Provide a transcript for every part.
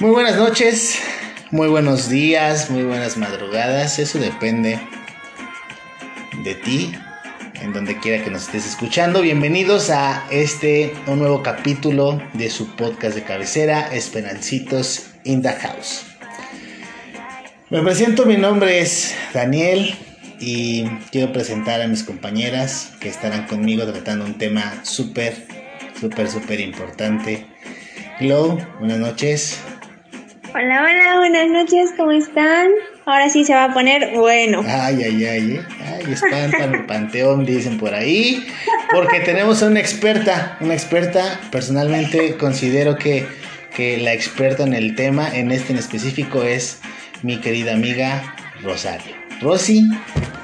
Muy buenas noches, muy buenos días, muy buenas madrugadas. Eso depende de ti, en donde quiera que nos estés escuchando. Bienvenidos a este un nuevo capítulo de su podcast de cabecera, Esperancitos in the House. Me presento, mi nombre es Daniel y quiero presentar a mis compañeras que estarán conmigo tratando un tema súper, súper, súper importante. Glow, buenas noches. Hola, hola, buenas noches, ¿cómo están? Ahora sí se va a poner bueno. Ay, ay, ay, ¿eh? ay, espantan el panteón, dicen por ahí, porque tenemos a una experta, una experta, personalmente considero que, que la experta en el tema, en este en específico, es mi querida amiga Rosario. Rosy.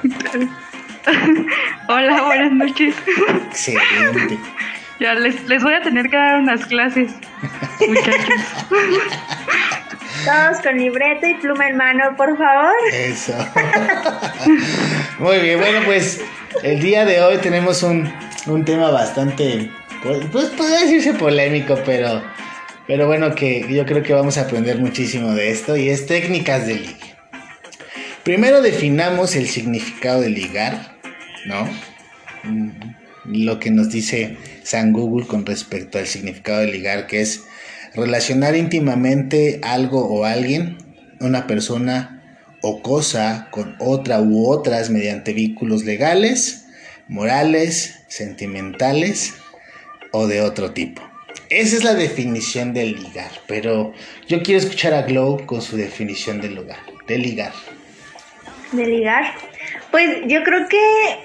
Hola, buenas noches. Excelente. Ya les, les voy a tener que dar unas clases, muchachos. Todos con libreta y pluma en mano, por favor. Eso. Muy bien, bueno, pues el día de hoy tenemos un, un tema bastante, pues, pues podría decirse polémico, pero, pero bueno, que yo creo que vamos a aprender muchísimo de esto y es técnicas de ligue. Primero definamos el significado de ligar, ¿no? Mm, Lo que nos dice San Google con respecto al significado de ligar, que es relacionar íntimamente algo o alguien, una persona o cosa con otra u otras mediante vínculos legales, morales, sentimentales o de otro tipo. Esa es la definición de ligar, pero yo quiero escuchar a Glow con su definición de lugar, de ligar. De ligar. Pues yo creo que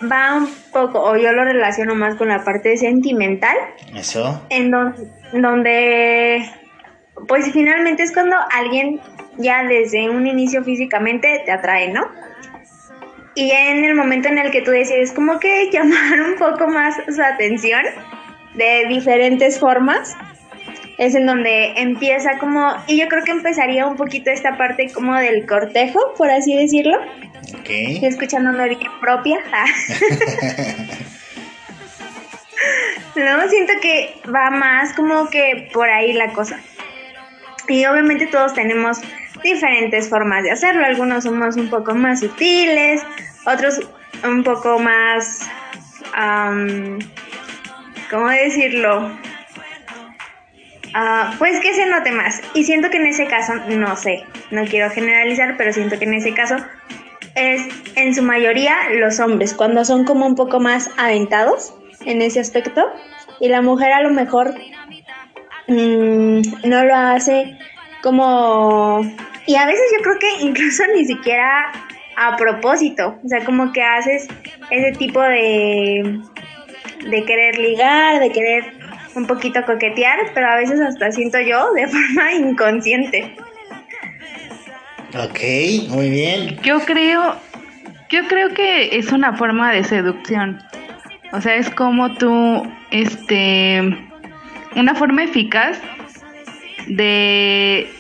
va un poco, o yo lo relaciono más con la parte sentimental, Eso. en don- donde, pues finalmente es cuando alguien ya desde un inicio físicamente te atrae, ¿no? Y en el momento en el que tú decides como que llamar un poco más su atención de diferentes formas, es en donde empieza como, y yo creo que empezaría un poquito esta parte como del cortejo, por así decirlo, Ok. Escuchando una propia. No, siento que va más como que por ahí la cosa. Y obviamente todos tenemos diferentes formas de hacerlo. Algunos somos un poco más sutiles, otros un poco más... ¿Cómo decirlo? Ah, pues que se note más. Y siento que en ese caso, no sé, no quiero generalizar, pero siento que en ese caso es en su mayoría los hombres, cuando son como un poco más aventados en ese aspecto. Y la mujer a lo mejor mm, no lo hace como... Y a veces yo creo que incluso ni siquiera a propósito. O sea, como que haces ese tipo de... de querer ligar, de querer un poquito coquetear, pero a veces hasta siento yo de forma inconsciente. Ok, muy bien. Yo creo, yo creo que es una forma de seducción. O sea, es como tú, este, una forma eficaz de,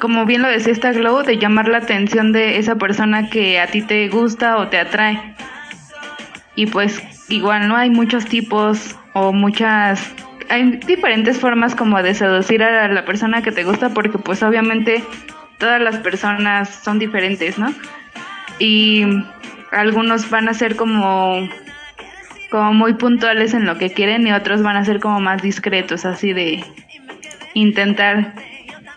como bien lo decía esta Glow, de llamar la atención de esa persona que a ti te gusta o te atrae. Y pues igual no hay muchos tipos o muchas hay diferentes formas como de seducir a la persona que te gusta porque pues obviamente todas las personas son diferentes, ¿no? Y algunos van a ser como como muy puntuales en lo que quieren y otros van a ser como más discretos, así de intentar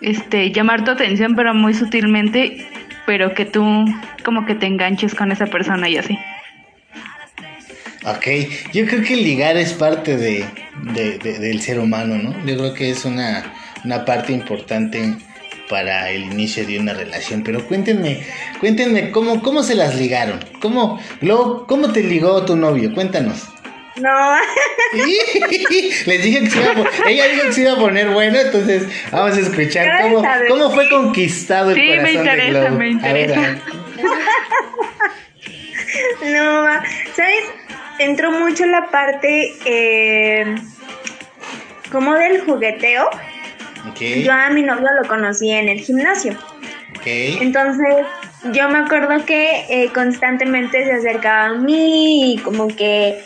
este llamar tu atención pero muy sutilmente, pero que tú como que te enganches con esa persona y así. Ok, yo creo que ligar es parte de, de- de- del ser humano, ¿no? Yo creo que es una, una parte importante para el inicio de una relación. Pero cuéntenme, cuéntenme cómo, cómo se las ligaron. ¿Cómo, Glo, cómo te ligó tu novio? Cuéntanos. No, Les dije que se iba a, ella dijo que se iba a poner bueno, entonces vamos a escuchar cómo, cómo fue conquistado el Sí, me corazón de interesa, Glo. me interesa. no. ¿sabes? Entró mucho la parte eh, como del jugueteo. Yo a mi novio lo conocí en el gimnasio. Entonces, yo me acuerdo que eh, constantemente se acercaba a mí y como que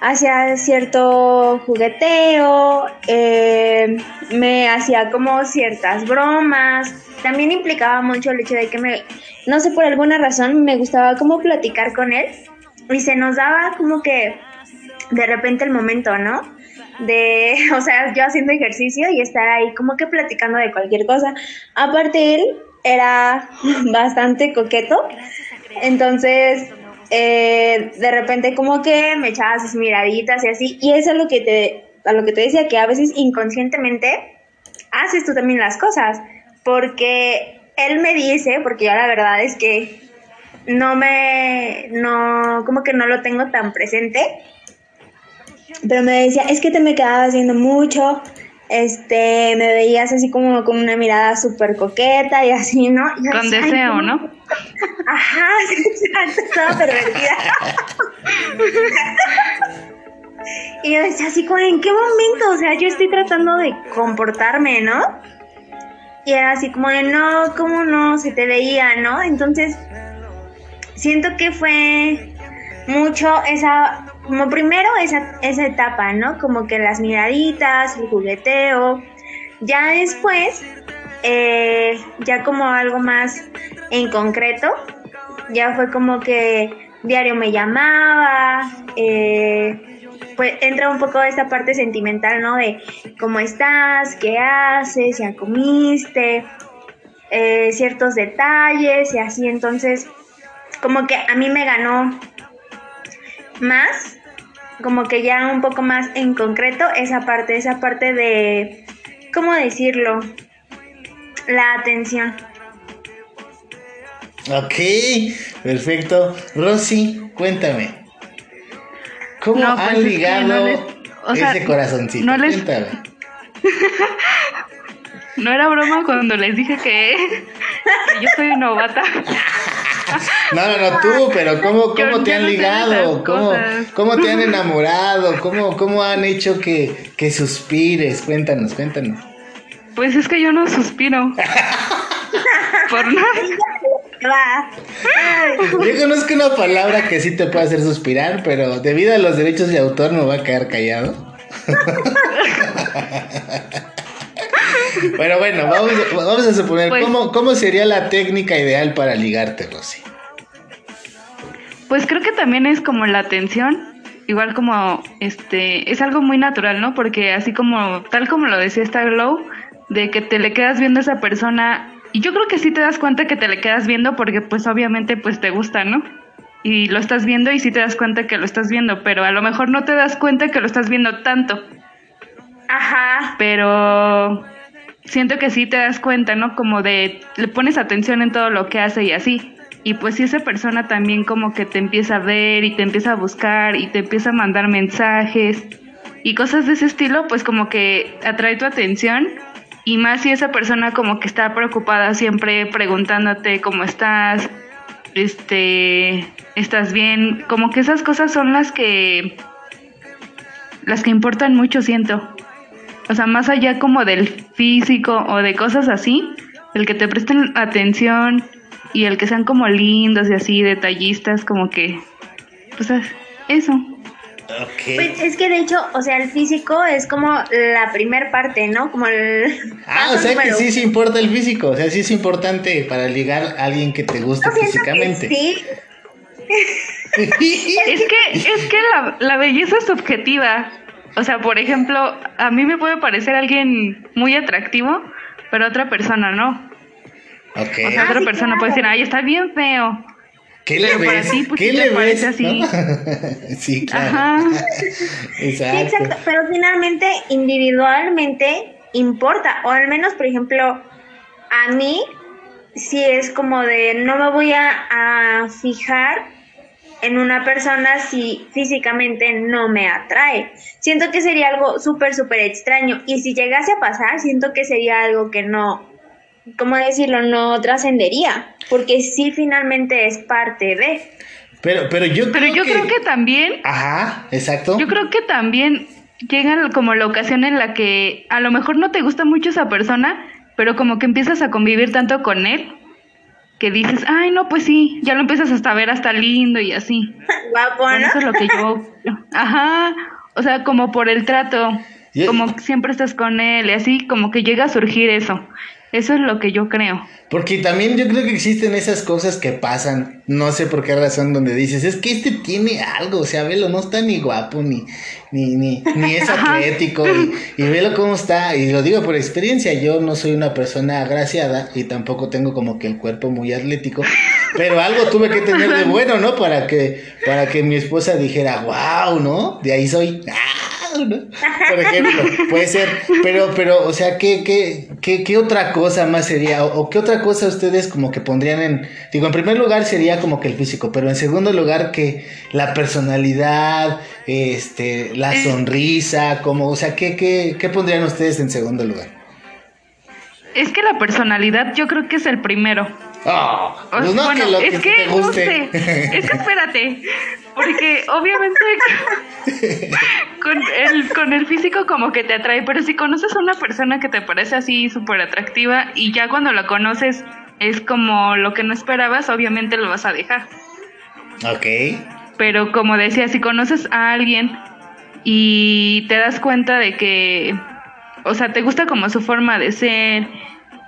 hacía cierto jugueteo, eh, me hacía como ciertas bromas. También implicaba mucho el hecho de que me, no sé, por alguna razón me gustaba como platicar con él y se nos daba como que de repente el momento, ¿no? De, o sea, yo haciendo ejercicio y estar ahí como que platicando de cualquier cosa. Aparte él era bastante coqueto, entonces eh, de repente como que me echaba sus miraditas y así, y eso es lo que te, a lo que te decía, que a veces inconscientemente haces tú también las cosas, porque él me dice, porque yo la verdad es que no me, no, como que no lo tengo tan presente, pero me decía, es que te me quedabas viendo mucho, este, me veías así como con una mirada súper coqueta y así, ¿no? con deseo, ¿no? Ajá, estaba pervertida. y yo decía así como, ¿en qué momento? O sea, yo estoy tratando de comportarme, ¿no? Y era así como de, no, ¿cómo no? Se te veía, ¿no? Entonces, siento que fue mucho esa, como primero esa, esa etapa, ¿no? Como que las miraditas, el jugueteo. Ya después, eh, ya como algo más en concreto, ya fue como que diario me llamaba, eh, pues entra un poco esta parte sentimental, ¿no? De cómo estás, qué haces, ya comiste, eh, ciertos detalles y así, entonces como que a mí me ganó más, como que ya un poco más en concreto esa parte, esa parte de, ¿cómo decirlo? La atención. Ok, perfecto. Rosy, cuéntame. ¿Cómo No, han pues es que ligado no les- o sea, ese corazoncito? no les- Cuéntame. No era broma cuando les dije que, que yo soy novata. No, no, no, tú, pero ¿cómo, Yo- cómo te yo han no ligado? ¿Cómo. ¿Cómo te han enamorado? ¿Cómo, cómo han hecho que, que suspires? Cuéntanos, cuéntanos. Pues es que yo no suspiro. Por nada. Va. Yo conozco una palabra que sí te puede hacer suspirar, pero debido a los derechos de autor me voy a quedar callado. Pero bueno, vamos, vamos a suponer, Pues- ¿cómo, ¿cómo sería la técnica ideal para ligarte, Rosy? Pues creo que también es como la atención, igual como este, es algo muy natural, ¿no? Porque así como, tal como lo decía esta Glow, de que te le quedas viendo a esa persona, y yo creo que sí te das cuenta que te le quedas viendo porque pues obviamente pues te gusta, ¿no? Y lo estás viendo y sí te das cuenta que lo estás viendo, pero a lo mejor no te das cuenta que lo estás viendo tanto, Ajá. pero siento que sí te das cuenta, ¿no? Como de, le pones atención en todo lo que hace y así. Y pues si esa persona también como que te empieza a ver y te empieza a buscar y te empieza a mandar mensajes y cosas de ese estilo, pues como que atrae tu atención. Y más si esa persona como que está preocupada siempre preguntándote cómo estás, este, estás bien, como que esas cosas son las que las que importan mucho, siento. O sea, más allá como del físico o de cosas así, el que te presten atención y el que sean como lindos y así, detallistas, como que, pues eso. Ok. Pues es que de hecho, o sea, el físico es como la primer parte, ¿no? Como el. Ah, o sea que sí se importa el físico, o sea, sí es importante para ligar a alguien que te guste que físicamente. sí, Es que, es que la, la belleza es subjetiva. O sea, por ejemplo, a mí me puede parecer alguien muy atractivo, pero a otra persona no. Ok. O sea, Ah, otra sí, persona puede decir, ay, está bien feo. ¿Qué le pero para ves? ti, pues, ¿Qué sí le ves? parece así. ¿No? sí, claro. Ajá. Sí, Exacto. exacto. Pero finalmente, individualmente importa. O al menos, por ejemplo, a mí, sí es como de no me voy a, a fijar en una persona si físicamente no me atrae. Siento que sería algo súper, súper extraño. Y si llegase a pasar, siento que sería algo que no, ¿cómo decirlo? No trascendería. Porque sí finalmente es parte de. Pero, pero yo Pero creo yo que... creo que también Ajá, exacto. Yo creo que también llega como la ocasión en la que a lo mejor no te gusta mucho esa persona, pero como que empiezas a convivir tanto con él que dices, ay, no, pues sí, ya lo empiezas hasta a ver hasta lindo y así. Guapo, ¿no? eso es lo que yo, ajá, o sea, como por el trato, como siempre estás con él y así, como que llega a surgir eso. Eso es lo que yo creo. Porque también yo creo que existen esas cosas que pasan, no sé por qué razón, donde dices, es que este tiene algo, o sea, velo, no está ni guapo, ni, ni, ni, ni es atlético, y, velo cómo está, y lo digo por experiencia, yo no soy una persona agraciada y tampoco tengo como que el cuerpo muy atlético, pero algo tuve que tener de bueno, ¿no? Para que, para que mi esposa dijera, wow, ¿no? De ahí soy. Por ejemplo, puede ser. Pero, pero, o sea, ¿qué, qué, qué, qué otra cosa más sería? O, qué otra cosa ustedes como que pondrían en. Digo, en primer lugar sería como que el físico, pero en segundo lugar que la personalidad, este, la eh. sonrisa, como, o sea, ¿qué, qué, qué pondrían ustedes en segundo lugar? Es que la personalidad yo creo que es el primero. Oh, pues no bueno, que es que, no sé, es que espérate, porque obviamente con el, con el físico como que te atrae, pero si conoces a una persona que te parece así súper atractiva y ya cuando la conoces es como lo que no esperabas, obviamente lo vas a dejar. Ok. Pero como decía, si conoces a alguien y te das cuenta de que, o sea, te gusta como su forma de ser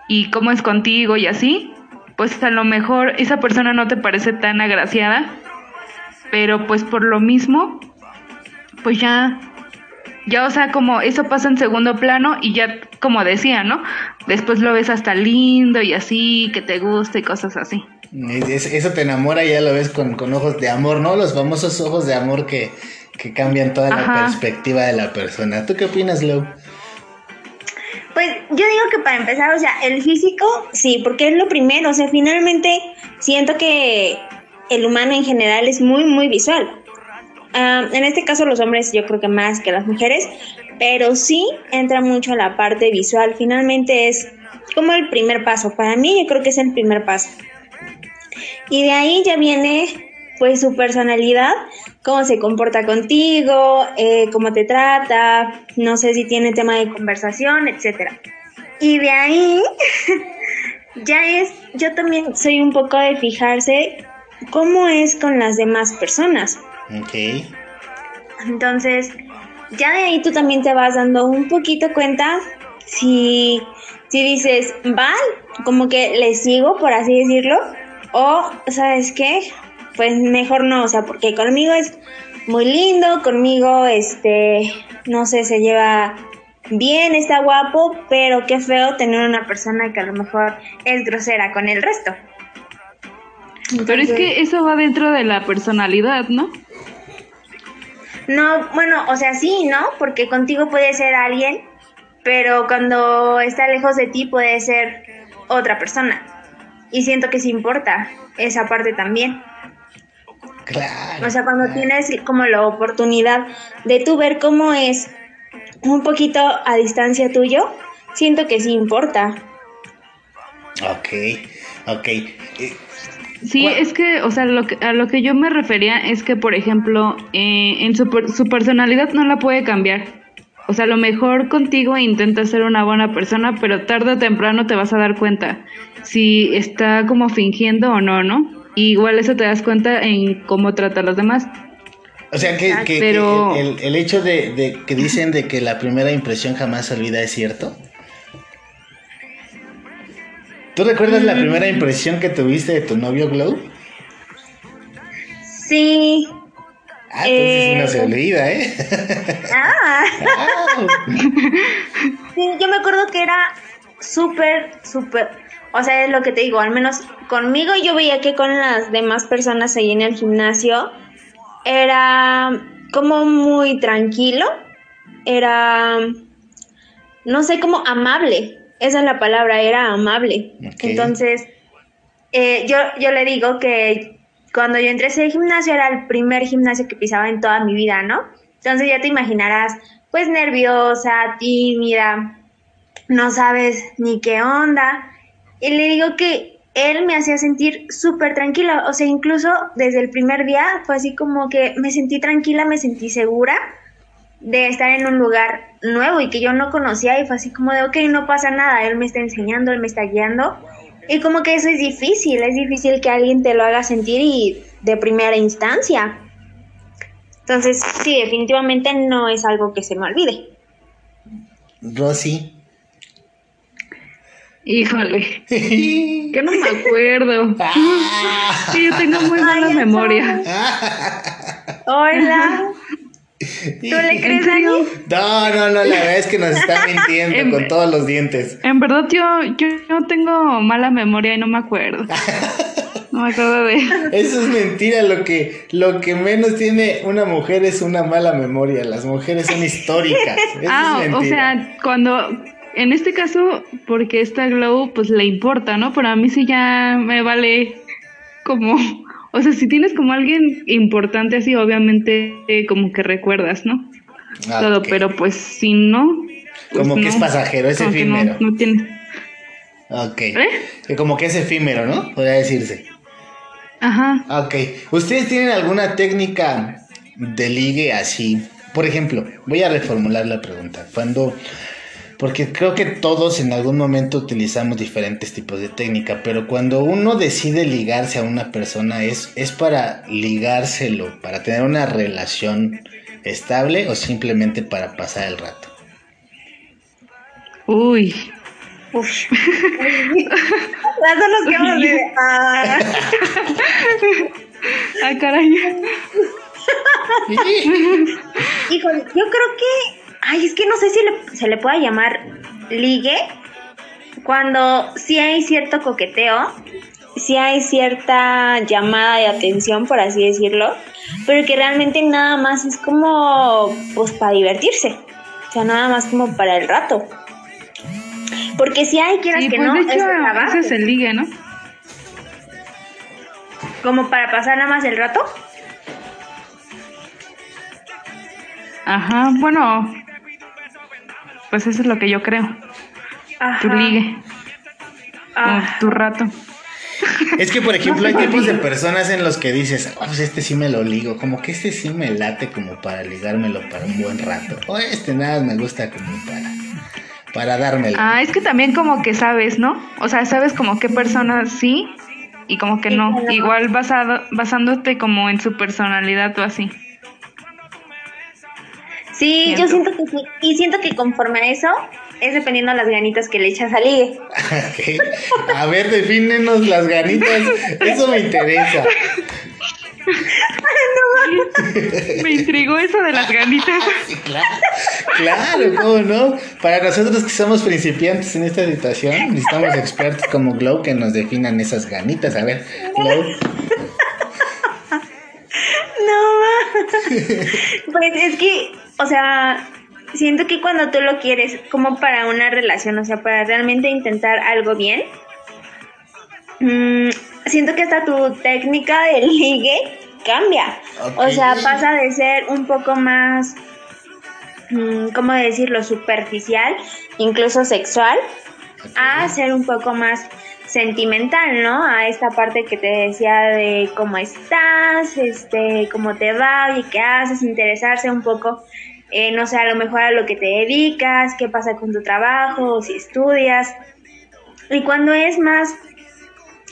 y cómo es contigo y así, pues a lo mejor esa persona no te parece tan agraciada, pero pues por lo mismo, pues ya, ya, o sea, como eso pasa en segundo plano y ya, como decía, ¿no? Después lo ves hasta lindo y así, que te gusta y cosas así. Eso te enamora y ya lo ves con, ojos de amor, ¿no? Los famosos ojos de amor que, que cambian toda la perspectiva de la persona. ¿Tú qué opinas, Lou? Pues yo digo que para empezar, o sea, el físico, sí, porque es lo primero, o sea, finalmente siento que el humano en general es muy, muy visual. Ah, en este caso los hombres yo creo que más que las mujeres, pero sí entra mucho la parte visual, finalmente es como el primer paso, para mí yo creo que es el primer paso. Y de ahí ya viene pues su personalidad, cómo se comporta contigo, eh, cómo te trata, no sé si tiene tema de conversación, etcétera. Y de ahí ya es, yo también soy un poco de fijarse cómo es con las demás personas. Ok. Entonces, ya de ahí tú también te vas dando un poquito cuenta si, si dices, va, como que le sigo, por así decirlo, o, ¿sabes qué? Pues mejor no, o sea, porque conmigo es muy lindo, conmigo, este, no sé, se lleva bien, está guapo, pero qué feo tener una persona que a lo mejor es grosera con el resto. pero es que eso va dentro de la personalidad, ¿no? No, bueno, o sea, sí, ¿no? Porque contigo puede ser alguien, pero cuando está lejos de ti puede ser otra persona. Y siento que sí importa esa parte también. O sea, cuando tienes como la oportunidad de tú ver cómo es un poquito a distancia tuyo, siento que sí importa. Ok, ok. Eh, sí, es que, o sea, lo que, a lo que yo me refería es que, por ejemplo, eh, en su, su personalidad no la puede cambiar. O sea, a lo mejor contigo intenta ser una buena persona, pero tarde o temprano te vas a dar cuenta si está como fingiendo o no, ¿no? Igual eso te das cuenta en cómo trata a los demás. O sea que, el, hecho de, que dicen de que la primera impresión jamás se olvida es cierto. ¿Tú recuerdas la mm. primera impresión que tuviste de tu novio Glow? Sí. Ah, entonces no se eh, olvida, ¿eh? Ah. sí, yo me acuerdo que era súper, súper o sea, es lo que te digo, al menos conmigo yo veía que con las demás personas ahí en el gimnasio era como muy tranquilo, era, no sé, como amable, esa es la palabra, era amable. Entonces, eh, yo, yo le digo que cuando yo entré a ese gimnasio era el primer gimnasio que pisaba en toda mi vida, ¿no? Entonces ya te imaginarás, pues nerviosa, tímida, no sabes ni qué onda. Y le digo que él me hacía sentir súper tranquila, o sea, incluso desde el primer día fue así como que me sentí tranquila, me sentí segura de estar en un lugar nuevo y que yo no conocía y fue así como de, ok, no pasa nada, él me está enseñando, él me está guiando. Y como que eso es difícil, es difícil que alguien te lo haga sentir y de primera instancia. Entonces, sí, definitivamente no es algo que se me olvide. Rosy. Híjole, que no me acuerdo. Ah. que yo tengo muy mala Ay, memoria. Hola. ¿Tú le crees a mí? No, no, no, la verdad es que nos está mintiendo con todos los dientes. En verdad yo, yo no tengo mala memoria y no me acuerdo. No me acuerdo de... Eso es mentira, lo que, lo que menos tiene una mujer es una mala memoria. Las mujeres son históricas. Eso Ah, es o mentira. sea, cuando... En este caso, porque esta Glow pues le importa, ¿no? Pero a mí sí ya me vale como... O sea, si tienes como alguien importante así, obviamente eh, como que recuerdas, ¿no? Ah, Todo, pero pues si no... pues Como que es pasajero, es que no- efímero. No, tienes... Ok. ¿Eh? Que Como que es efímero, ¿no? Podría decirse. Ajá. Ok. ¿Ustedes tienen alguna técnica de ligue así? Por ejemplo, voy a reformular la pregunta. Cuando. Porque creo que todos en algún momento utilizamos diferentes tipos de técnica, pero cuando uno decide ligarse a una persona, ¿es, es para ligárselo, para tener una relación estable o simplemente para pasar el rato? Uy. Uf. Las dos nos quedamos así de, ah. Ay, caray. Híjole, yo creo que. Ay, es que no sé si le- se le pueda llamar ligue. Cuando sí hay cierto coqueteo, sí hay cierta llamada de atención, por así decirlo, pero que realmente nada más es como, pues, para divertirse. O sea, nada más como para el rato. Porque si hay, quieras Sí, que pues no, de es hecho, es el ligue, ¿no? Como para pasar nada más el rato. Ajá, bueno. Pues eso es lo que yo creo. Ajá. Tu ligue, Ah. tu rato. Es que, por ejemplo, hay tipos de personas en los que dices, "Ah, pues este sí me lo ligo, como que este sí me late como para ligármelo para un buen rato. O este nada me gusta como para, para dármelo. Ah, es que también como que sabes, ¿no? O sea, sabes como qué personas sí y como que Y no. que no. Igual basado, basándote como en su personalidad o así. Sí, yo siento que sí. Y siento que conforme a eso, es dependiendo de las ganitas que le echas al ligue. A ver, defínenos las ganitas. Eso me interesa. Me intrigó eso de las ganitas. Sí, claro, claro, ¿cómo no? Para nosotros que somos principiantes en esta situación, necesitamos expertos como Glow que nos definan esas ganitas. A ver, Glow. No, pues es que, o sea, siento que cuando tú lo quieres como para una relación, o sea, para realmente intentar algo bien, mm, siento que hasta tu técnica de ligue cambia. O sea, pasa de ser un poco más, mm, ¿cómo decirlo?, superficial, incluso sexual, a ser un poco más sentimental, ¿no? A esta parte que te decía de cómo estás, este, cómo te va y qué haces, interesarse un poco, eh, no sé, a lo mejor a lo que te dedicas, qué pasa con tu trabajo, si estudias. Y cuando es más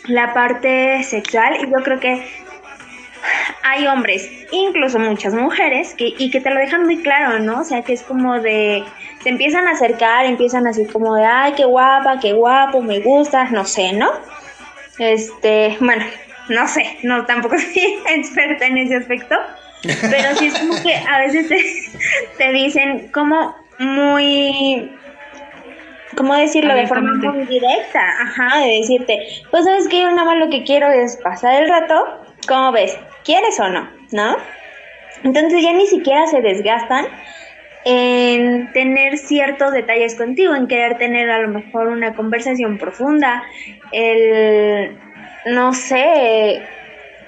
la parte sexual, y yo creo que hay hombres, incluso muchas mujeres, que, y que te lo dejan muy claro, ¿no? O sea, que es como de, se empiezan a acercar, empiezan así como de, ay, qué guapa, qué guapo, me gustas, no sé, ¿no? Este, bueno, no sé, no, tampoco soy experta en ese aspecto, pero sí es como que a veces te, te dicen como muy, ¿cómo decirlo? De forma muy directa, ajá, de decirte, pues sabes que yo nada más lo que quiero es pasar el rato, ¿cómo ves? ¿Quieres o no? ¿No? Entonces ya ni siquiera se desgastan en tener ciertos detalles contigo, en querer tener a lo mejor una conversación profunda, el, no sé,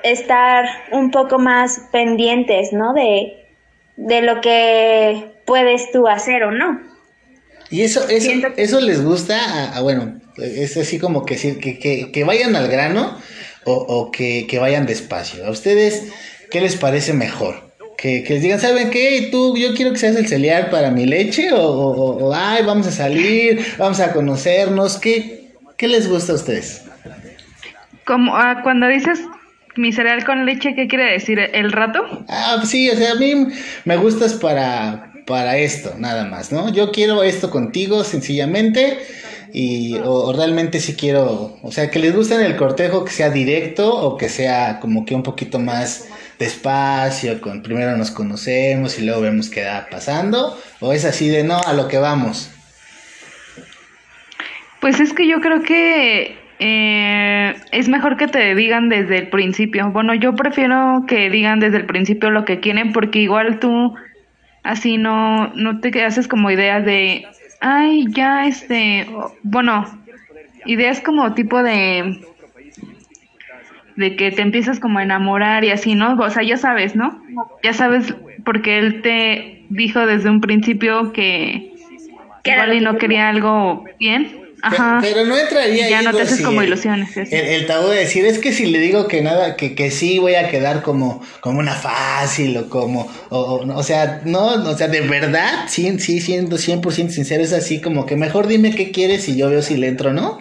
estar un poco más pendientes, ¿no? De, de lo que puedes tú hacer o no. Y eso, eso, que- eso les gusta, a, a- bueno, es así como que, que, que, que vayan al grano o, o que, que vayan despacio. ¿A ustedes qué les parece mejor? Que, que les digan, ¿saben qué? Tú, yo quiero que seas el celiar para mi leche o, o- o, ay, vamos a salir, vamos a conocernos. ¿Qué, ¿Qué les gusta a ustedes? Como ah, cuando dices mi cereal con leche, ¿qué quiere decir? ¿El rato? Ah, sí, o sea, a mí me gustas para, para esto, nada más, ¿no? Yo quiero esto contigo, sencillamente, y o, realmente sí quiero, o sea, que les guste en el cortejo que sea directo o que sea como que un poquito más despacio, con primero nos conocemos y luego vemos qué va pasando, o es así de no, a lo que vamos. Pues es que yo creo que eh, es mejor que te digan desde el principio. Bueno, yo prefiero que digan desde el principio lo que quieren porque igual tú así no, no te haces como ideas de, ay, ya este, bueno, ideas como tipo de, de que te empiezas como a enamorar y así, ¿no? O sea, ya sabes, ¿no? Ya sabes porque él te dijo desde un principio que, que igual y no quería algo bien pero, no entraría ya no te haces como ilusiones. El, tabú de decir, es que si le digo que nada, que, que sí voy a quedar como, como una fácil o como, o, o sea, no, o sea, de verdad, sí, sí, siendo 100% sincero, es así como que mejor dime qué quieres y yo veo si le entro, ¿no?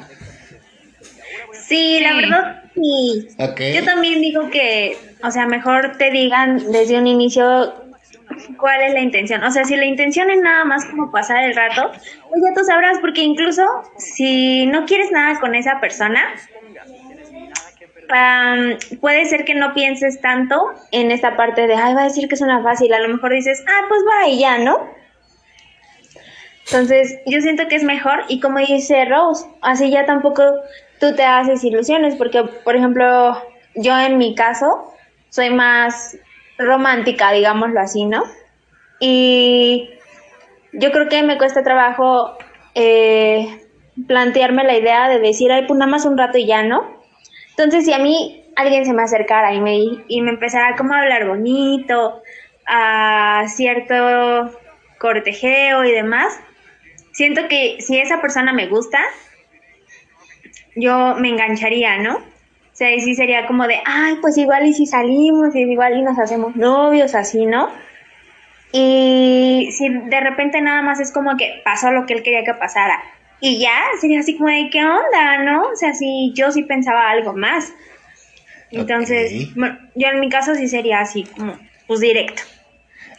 Sí, la verdad, sí. Yo también digo que, o sea, mejor te digan desde un inicio cuál es la intención. O sea, si la intención es nada más como pasar el rato, pues ya tú sabrás, porque incluso si no quieres nada con esa persona, puede ser que no pienses tanto en esta parte de, ay, va a decir que es una fácil. A lo mejor dices, ah, pues va y ya, ¿no? Entonces, yo siento que es mejor y como dice Rose, así ya tampoco tú te haces ilusiones, porque, por ejemplo, yo en mi caso soy más romántica, digámoslo así, ¿no? Y yo creo que me cuesta trabajo eh, plantearme la idea de decir, ay, pues nada más un rato y ya, ¿no? Entonces, si a mí alguien se me acercara y me, y me empezara como a hablar bonito, a cierto cortejeo y demás, siento que si esa persona me gusta, yo me engancharía, ¿no? O sea, sí sería como de, ay, pues igual y si salimos, y igual y nos hacemos novios, así, ¿no? Y si de repente nada más es como que pasó lo que él quería que pasara. Y ya, sería así como de, ¿qué onda, no? O sea, si yo sí pensaba algo más. Entonces, bueno, yo en mi caso sí sería así, como, pues directo.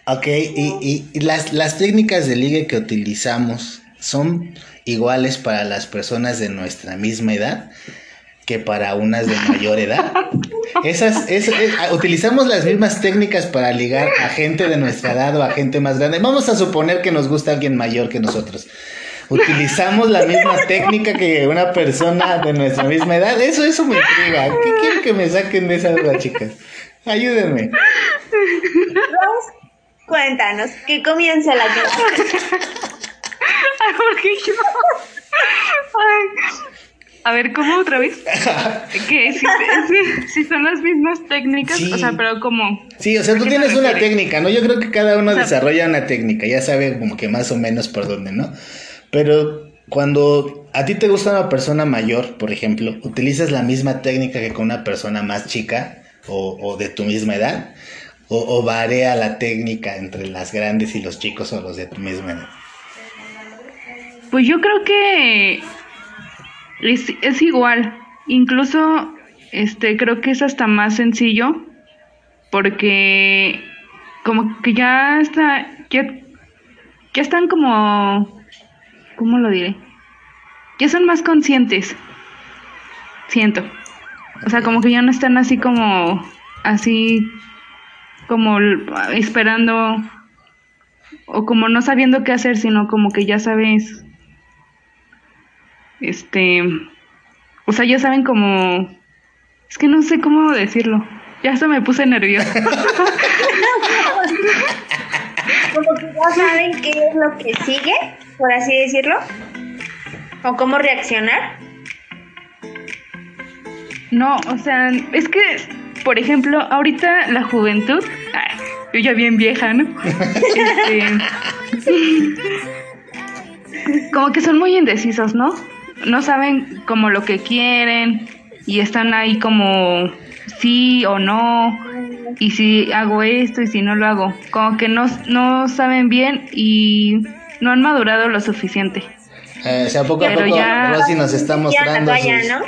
Ok, y, y, las, las técnicas de ligue que utilizamos son iguales para las personas de nuestra misma edad que para unas de mayor edad. Esas, ah, utilizamos las mismas técnicas para ligar a gente de nuestra edad o a gente más grande. Vamos a suponer que nos gusta alguien mayor que nosotros. Utilizamos la misma técnica que una persona de nuestra misma edad. Eso, eso me intriga. ¿Qué quiero que me saquen de esa duda, chicas? Ayúdenme. cuéntanos, que comience la clase. Porque yo. A ver, ¿cómo otra vez? que si, son las mismas técnicas, o sea, pero como... Sí, o sea, tú tienes una técnica, ¿no? Yo creo que cada uno desarrolla una técnica, ya sabe como que más o menos por dónde, ¿no? Pero cuando a ti te gusta una persona mayor, por ejemplo, ¿utilizas la misma técnica que con una persona más chica o, de tu misma edad? O, ¿O varía la técnica entre las grandes y los chicos o los de tu misma edad? Pues yo creo que es, es igual. Incluso este creo que es hasta más sencillo porque como que ya está ya, ya están como ¿cómo lo diré? Ya son más conscientes. Siento. O sea, como que ya no están así como así como esperando o como no sabiendo qué hacer, sino como que ya sabes este, o sea, ya saben cómo, es que no sé cómo decirlo, ya hasta me puse nerviosa. como que ya saben qué es lo que sigue, por así decirlo, o cómo reaccionar. No, o sea, es que, por ejemplo, ahorita la juventud, yo ya bien vieja, ¿no? Este, como que son muy indecisos, ¿no? No saben como lo que quieren y están ahí como sí o no y si hago esto y si no lo hago como que no, no saben bien y no han madurado lo suficiente Eh, o sea, poco a Pero poco ya- Rosy nos está mostrando sus... ¿no?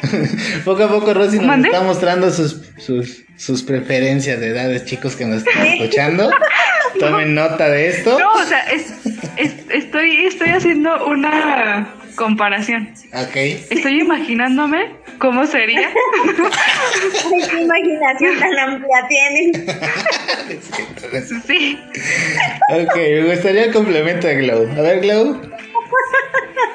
poco a poco Rosy nos está mostrando sus, sus, sus preferencias de edades, chicos que nos están escuchando. Tomen nota de esto. No, o sea, es, es- estoy, estoy haciendo una comparación. Ok. Estoy imaginándome cómo sería. Qué imaginación tan amplia tienen. Sí. Ok, me gustaría el complemento de Glow. A ver, Glow.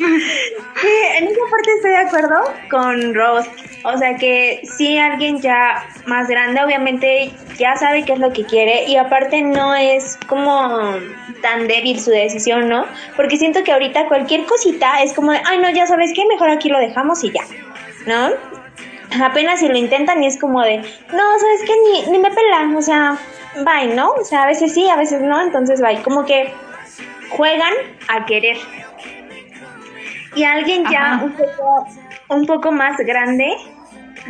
Sí, en esa parte estoy de acuerdo con Rose. O sea que si alguien ya más grande, obviamente ya sabe qué es lo que quiere y aparte no es como tan débil su decisión, ¿no? Porque siento que ahorita cualquier cosita es como de, ay, no, ya sabes qué, mejor aquí lo dejamos y ya, ¿no? Apenas si lo intentan y es como de, no, sabes qué, ni, ni me pelan, o sea, bye, ¿no? O sea, a veces sí, a veces no, entonces bye. Como que juegan a querer. Y alguien ya Ajá. un poco, un poco más grande,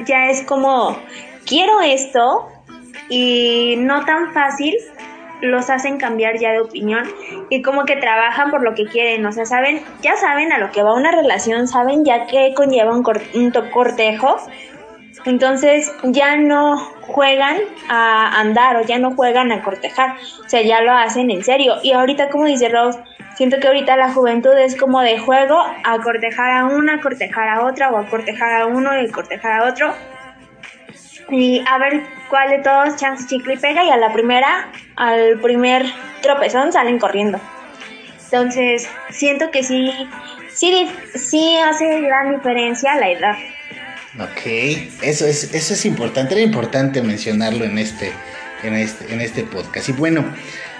ya es como, quiero esto y no tan fácil los hacen cambiar ya de opinión y como que trabajan por lo que quieren, o sea, saben, ya saben a lo que va una relación, saben ya que conlleva un, cor- un cortejo, entonces ya no juegan a andar o ya no juegan a cortejar, o sea, ya lo hacen en serio. Y ahorita, como dice Rose, siento que ahorita la juventud es como de juego a cortejar a una, a cortejar a otra o a cortejar a uno y cortejar a otro. Y a ver cuál de todos chance chicle y pega y a la primera, al primer tropezón salen corriendo. Entonces, siento que sí, sí, sí hace gran diferencia la edad. Ok, eso es, eso es importante, era importante mencionarlo en este, en este, en este podcast. Y bueno,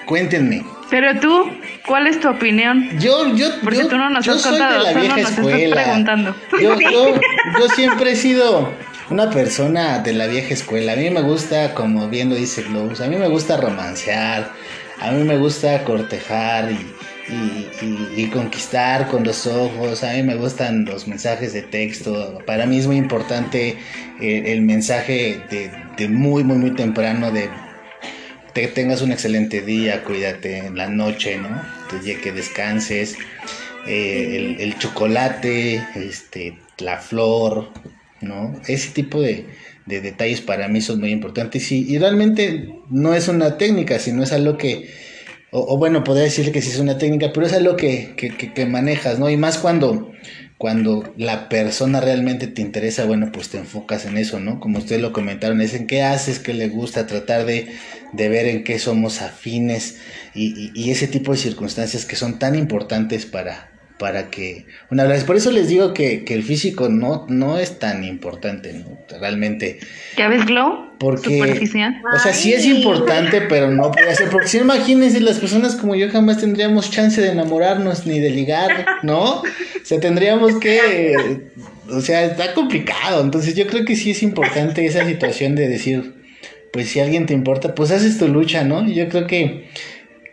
cuéntenme. Pero tú, ¿cuál es tu opinión? Yo, yo, Porque yo, tú no nos yo has soy contado, de la vieja nos estás escuela. preguntando. Yo, yo, yo siempre he sido una persona de la vieja escuela. A mí me gusta, como bien lo dice Globus, a mí me gusta romancear, a mí me gusta cortejar y, y- conquistar con los ojos. A mí me gustan los mensajes de texto. Para mí es muy importante eh, el mensaje de, muy, muy, muy temprano de que tengas un excelente día, cuídate en la noche, ¿no? Que, descanses. Eh, el, chocolate, este, la flor, ¿no? Ese tipo de, de detalles para mí son muy importantes y realmente no es una técnica, sino es algo que, o, bueno, podría decirle que sí es una técnica, pero es algo que, que, que- que manejas, ¿no? Y más cuando, cuando la persona realmente te interesa, bueno, pues te enfocas en eso, ¿no? Como ustedes lo comentaron, es en qué haces, qué le gusta, tratar de, de ver en qué somos afines y- y ese tipo de circunstancias que son tan importantes para, para que una vez por eso les digo que, que el físico no, no es tan importante, ¿no? Realmente. ¿Ya ves Glow? Porque, o sea, sí es importante, pero no puede ser. Porque si imagínense, las personas como yo jamás tendríamos chance de enamorarnos ni de ligar, ¿no? O sea, tendríamos que. O sea, está complicado. Entonces, yo creo que sí es importante esa situación de decir, pues si alguien te importa, pues haces tu lucha, ¿no? Yo creo que.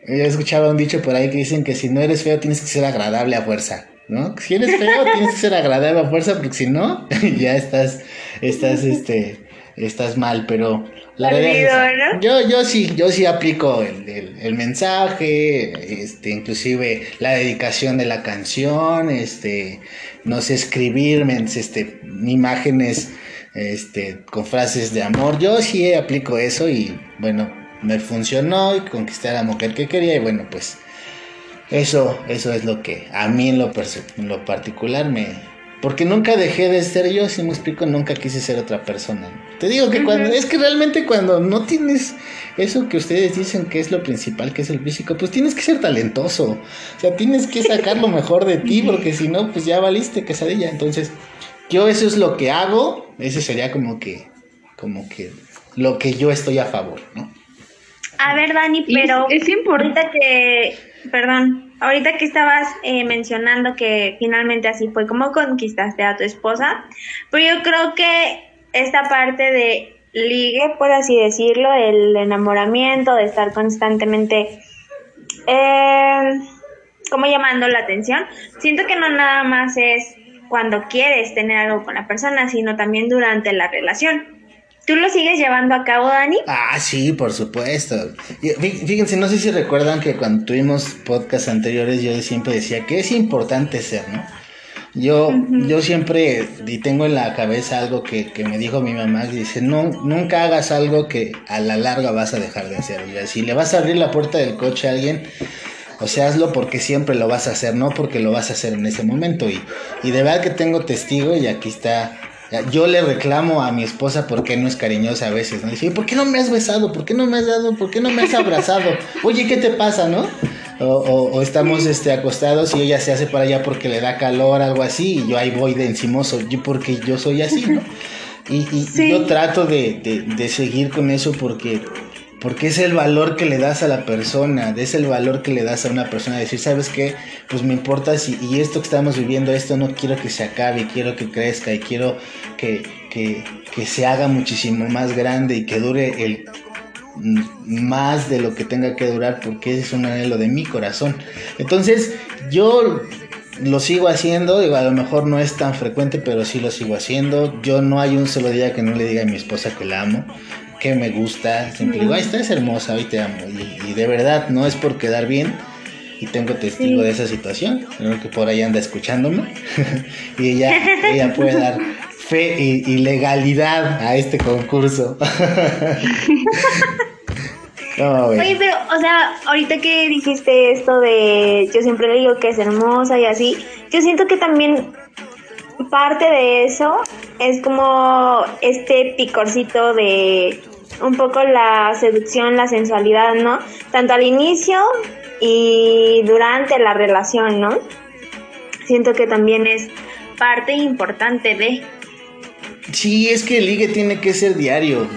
Yo escuchaba un dicho por ahí que dicen que si no eres feo, tienes que ser agradable a fuerza. ¿No? Si eres feo, tienes que ser agradable a fuerza, porque si no, ya estás, estás, este, estás mal, pero la realidad es. Perdido, ¿no? Yo, yo sí, yo sí aplico el, el- el mensaje, este, inclusive la dedicación de la canción, este, no sé, escribir, mens- este, imágenes, este, con frases de amor. Yo sí aplico eso y bueno, me funcionó y conquisté a la mujer que quería y bueno, pues eso, eso es lo que a mí en lo, en lo particular me... Porque nunca dejé de ser yo, si me explico, nunca quise ser otra persona. Te digo que cuando, es que realmente cuando no tienes eso que ustedes dicen que es lo principal, que es el físico, pues tienes que ser talentoso. O sea, tienes que sacar lo mejor de ti, porque si no, pues ya valiste quesadilla. Entonces, yo eso es lo que hago, ese sería como que, como que lo que yo estoy a favor, ¿no? A ver, Dani, es- pero es importante. ahorita que, perdón, ahorita que estabas eh, mencionando que finalmente así fue como conquistaste a tu esposa, pero yo creo que esta parte de ligue, por así decirlo, el enamoramiento, de estar constantemente eh, como llamando la atención, siento que no nada más es cuando quieres tener algo con la persona, sino también durante la relación. ¿Tú lo sigues llevando a cabo, Dani? Ah, sí, por supuesto. Fíjense, no sé si recuerdan que cuando tuvimos podcasts anteriores yo siempre decía que es importante ser, ¿no? Yo, yo siempre, y tengo en la cabeza algo que, que, me dijo mi mamá, dice, no, nunca hagas algo que a la larga vas a dejar de hacer. O si le vas a abrir la puerta del coche a alguien, o sea, hazlo porque siempre lo vas a hacer, no porque lo vas a hacer en ese momento. Y, y de verdad que tengo testigo y aquí está yo le reclamo a mi esposa porque no es cariñosa a veces, ¿no? Dice, ¿por qué no me has besado? ¿Por qué no me has dado? ¿Por qué no me has abrazado? Oye, ¿qué te pasa, no? O, estamos este, acostados y ella se hace para allá porque le da calor, algo así, y yo ahí voy de encimoso, yo porque yo soy así, ¿no? Y, yo trato de, de seguir con eso porque porque es el valor que le das a la persona, es el valor que le das a una persona, decir, ¿sabes qué? Pues me importa si, y esto que estamos viviendo, esto no quiero que se acabe, quiero que crezca y quiero que, que, que se haga muchísimo más grande y que dure el más de lo que tenga que durar porque es un anhelo de mi corazón. Entonces, yo lo sigo haciendo, digo, a lo mejor no es tan frecuente, pero sí lo sigo haciendo. Yo no hay un solo día que no le diga a mi esposa que la amo que me gusta. Siempre digo, ay, estás hermosa, hoy te amo. Y, de verdad, no es por quedar bien. Y tengo testigo de esa situación. Creo que por ahí anda escuchándome. y ella, ella puede dar fe y, legalidad a este concurso. Oye, pero, o sea, ahorita que dijiste esto de yo siempre le digo que es hermosa y así, yo siento que también parte de eso es como este picorcito de un poco la seducción, la sensualidad, ¿no? Tanto al inicio y durante la relación, ¿no? Siento que también es parte importante de... Sí, es que el ligue tiene que ser diario,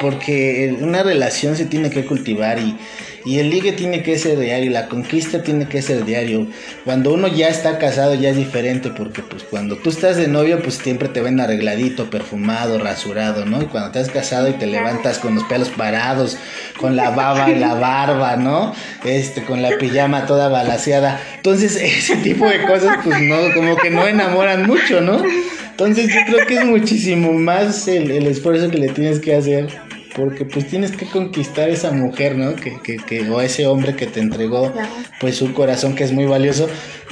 porque una relación se tiene que cultivar y y el ligue tiene que ser diario, la conquista tiene que ser diario. Cuando uno ya está casado ya es diferente porque pues cuando tú estás de novio pues siempre te ven arregladito, perfumado, rasurado, ¿no? Y cuando estás casado y te levantas con los pelos parados, con la baba y la barba, ¿no? Este, con la pijama toda balaseada. Entonces ese tipo de cosas pues no, como que no enamoran mucho, ¿no? Entonces yo creo que es muchísimo más el, el esfuerzo que le tienes que hacer porque pues tienes que conquistar esa mujer, ¿no? Que, que, que, o ese hombre que te entregó pues su corazón que es muy valioso,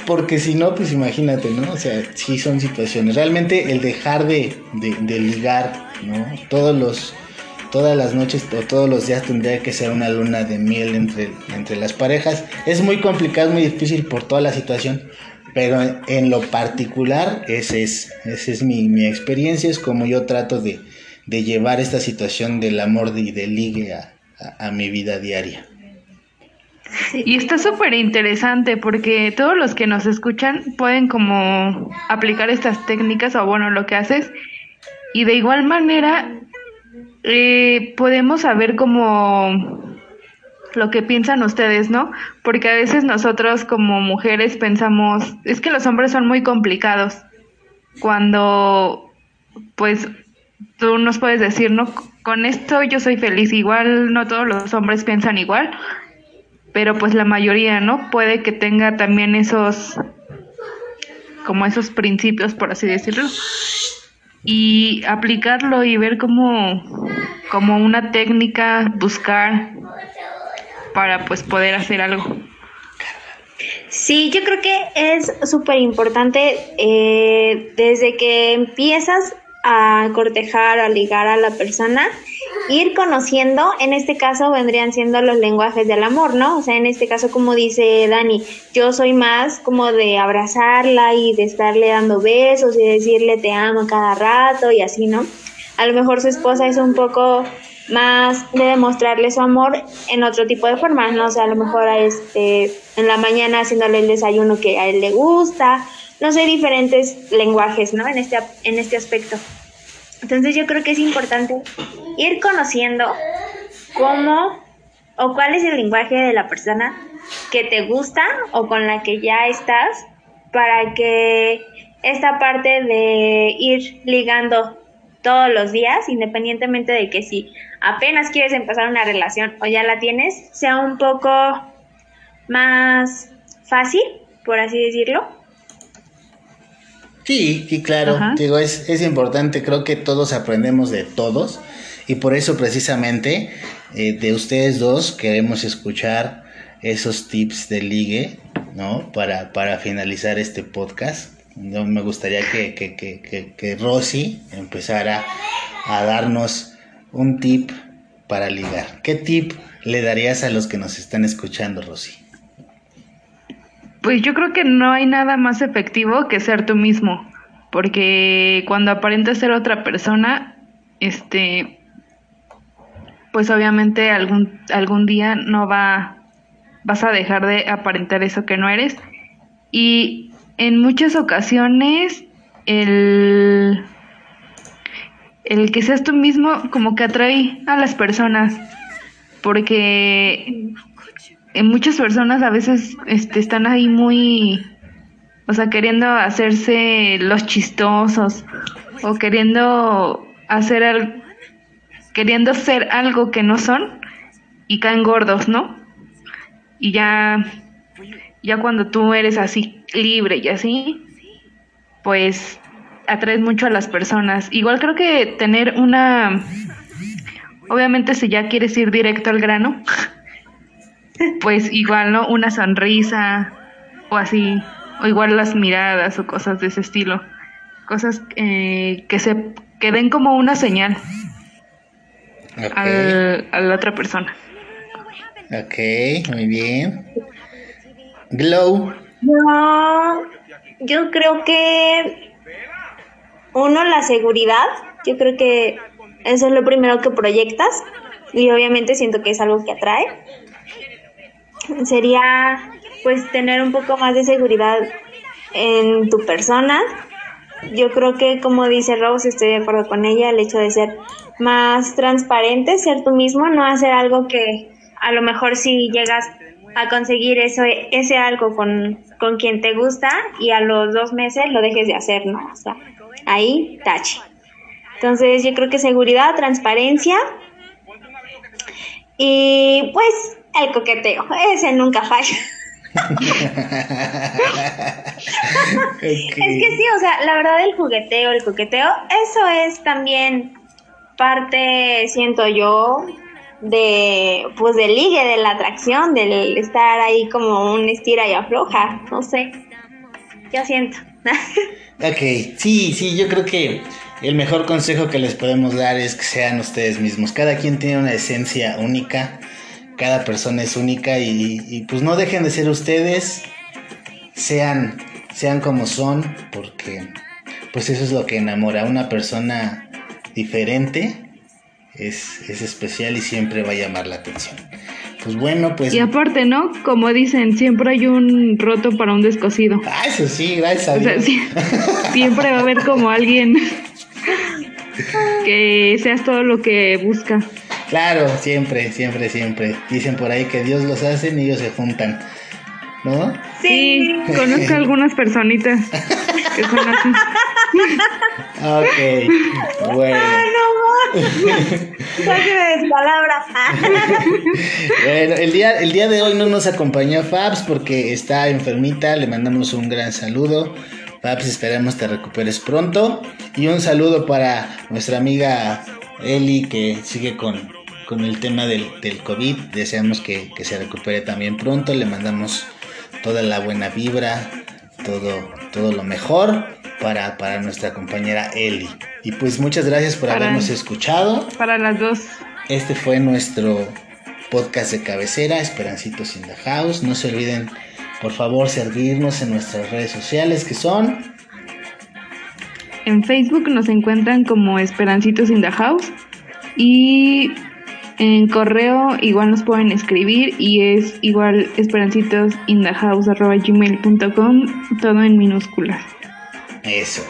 porque si no, pues imagínate, ¿no? O sea, sí son situaciones. Realmente el dejar de, de, ligar, ¿no? Todos los, todas las noches o todos los días tendría que ser una luna de miel entre, entre las parejas. Es muy complicado, muy difícil por toda la situación. Pero en, lo particular, ese es, esa es mi, mi experiencia, es como yo trato de, de llevar esta situación del amor y del ligue a, mi vida diaria. Y está súper interesante porque todos los que nos escuchan pueden como aplicar estas técnicas o bueno, lo que haces. Y de igual manera eh, podemos saber como lo que piensan ustedes, ¿no? Porque a veces nosotros como mujeres pensamos, es que los hombres son muy complicados. Cuando pues tú nos puedes decir, ¿no? Con esto yo soy feliz. Igual no todos los hombres piensan igual, pero pues la mayoría, ¿no? Puede que tenga también esos, como esos principios, por así decirlo. Y aplicarlo y ver como, como una técnica, buscar para pues poder hacer algo. Sí, yo creo que es súper importante eh, desde que empiezas a cortejar, a ligar a la persona, ir conociendo, en este caso vendrían siendo los lenguajes del amor, ¿no? O sea, en este caso, como dice Dani, yo soy más como de abrazarla y de estarle dando besos y decirle te amo cada rato y así, ¿no? A lo mejor su esposa es un poco más de demostrarle su amor en otro tipo de formas, ¿no? O sea, a lo mejor este, en la mañana haciéndole el desayuno que a él le gusta, no sé, diferentes lenguajes, ¿no? En este, en este aspecto. Entonces yo creo que es importante ir conociendo cómo o cuál es el lenguaje de la persona que te gusta o con la que ya estás para que esta parte de ir ligando todos los días, independientemente de que si apenas quieres empezar una relación o ya la tienes, sea un poco más fácil, por así decirlo, Sí, sí, claro. Digo, es, es importante, creo que todos aprendemos de todos. Y por eso precisamente eh, de ustedes dos queremos escuchar esos tips de ligue, ¿no? Para, para finalizar este podcast. Me gustaría que, que, que, que, Rosy empezara a darnos un tip para ligar. ¿Qué tip le darías a los que nos están escuchando, Rosy? Pues yo creo que no hay nada más efectivo que ser tú mismo, porque cuando aparentas ser otra persona, este, pues obviamente algún, algún día no va, vas a dejar de aparentar eso que no eres. Y en muchas ocasiones el, el que seas tú mismo como que atrae a las personas, porque en muchas personas a veces este, están ahí muy, o sea, queriendo hacerse los chistosos o queriendo hacer queriendo ser algo que no son y caen gordos, ¿no? Y ya, ya cuando tú eres así libre y así, pues atraes mucho a las personas. Igual creo que tener una, obviamente si ya quieres ir directo al grano, pues igual, ¿no? Una sonrisa o así, o igual las miradas o cosas de ese estilo. Cosas eh, que se que den como una señal al, a la otra persona. Ok, muy bien. Glow. No, yo creo que uno, la seguridad. Yo creo que eso es lo primero que proyectas y obviamente siento que es algo que atrae. Sería pues tener un poco más de seguridad en tu persona. Yo creo que como dice Rose, estoy de acuerdo con ella, el hecho de ser más transparente, ser tú mismo, no hacer algo que a lo mejor si llegas a conseguir eso, ese algo con, con quien te gusta y a los dos meses lo dejes de hacer, ¿no? O sea, ahí, tache. Entonces yo creo que seguridad, transparencia y pues el coqueteo, ese nunca falla. Es que sí, o sea, la verdad el jugueteo, el coqueteo, eso es también parte, siento yo, de pues del ligue, de la atracción, del estar ahí como un estira y afloja, no sé. Yo siento. ok, sí, sí, yo creo que el mejor consejo que les podemos dar es que sean ustedes mismos. Cada quien tiene una esencia única, cada persona es única y, y pues no dejen de ser ustedes, sean, sean como son, porque pues eso es lo que enamora a una persona diferente es, especial y siempre va a llamar la atención. Pues bueno, pues. Y aparte, ¿no? Como dicen, siempre hay un roto para un descosido. Ah, eso sí, gracias a Dios. siempre va a haber como alguien que seas todo lo que busca. Claro, siempre, siempre, siempre. Dicen por ahí que Dios los hace y ellos se juntan. ¿No? Sí, conozco algunas personitas que son así. ok, bueno. bueno, el día, el día de hoy no nos acompañó Fabs porque está enfermita. Le mandamos un gran saludo. Fabs, esperemos te recuperes pronto. Y un saludo para nuestra amiga Eli que sigue con, con el tema del, del COVID. Deseamos que, que se recupere también pronto. Le mandamos toda la buena vibra, todo, todo lo mejor para, para nuestra compañera Eli. Y pues muchas gracias por habernos escuchado. Para las dos. Este fue nuestro podcast de cabecera, Esperancitos in the House. No se olviden, por favor, seguirnos en nuestras redes sociales que son... En Facebook nos encuentran como Esperancitos in the House y en correo igual nos pueden escribir y es igual esperancitosinthehouse.gmail.com todo en minúsculas. Eso.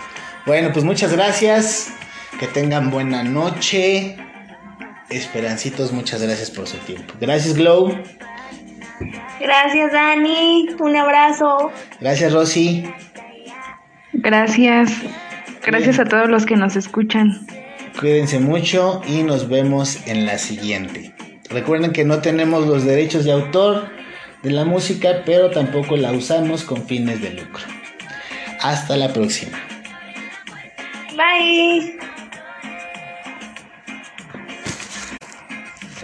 Bueno, pues muchas gracias. Que tengan buena noche. Esperancitos, muchas gracias por su tiempo. Gracias, Glow. Gracias, Dani. Un abrazo. Gracias, Rosy. Gracias. Gracias a todos los que nos escuchan. Cuídense mucho y nos vemos en la siguiente. Recuerden que no tenemos los derechos de autor de la música, pero tampoco la usamos con fines de lucro. Hasta la próxima. Bye.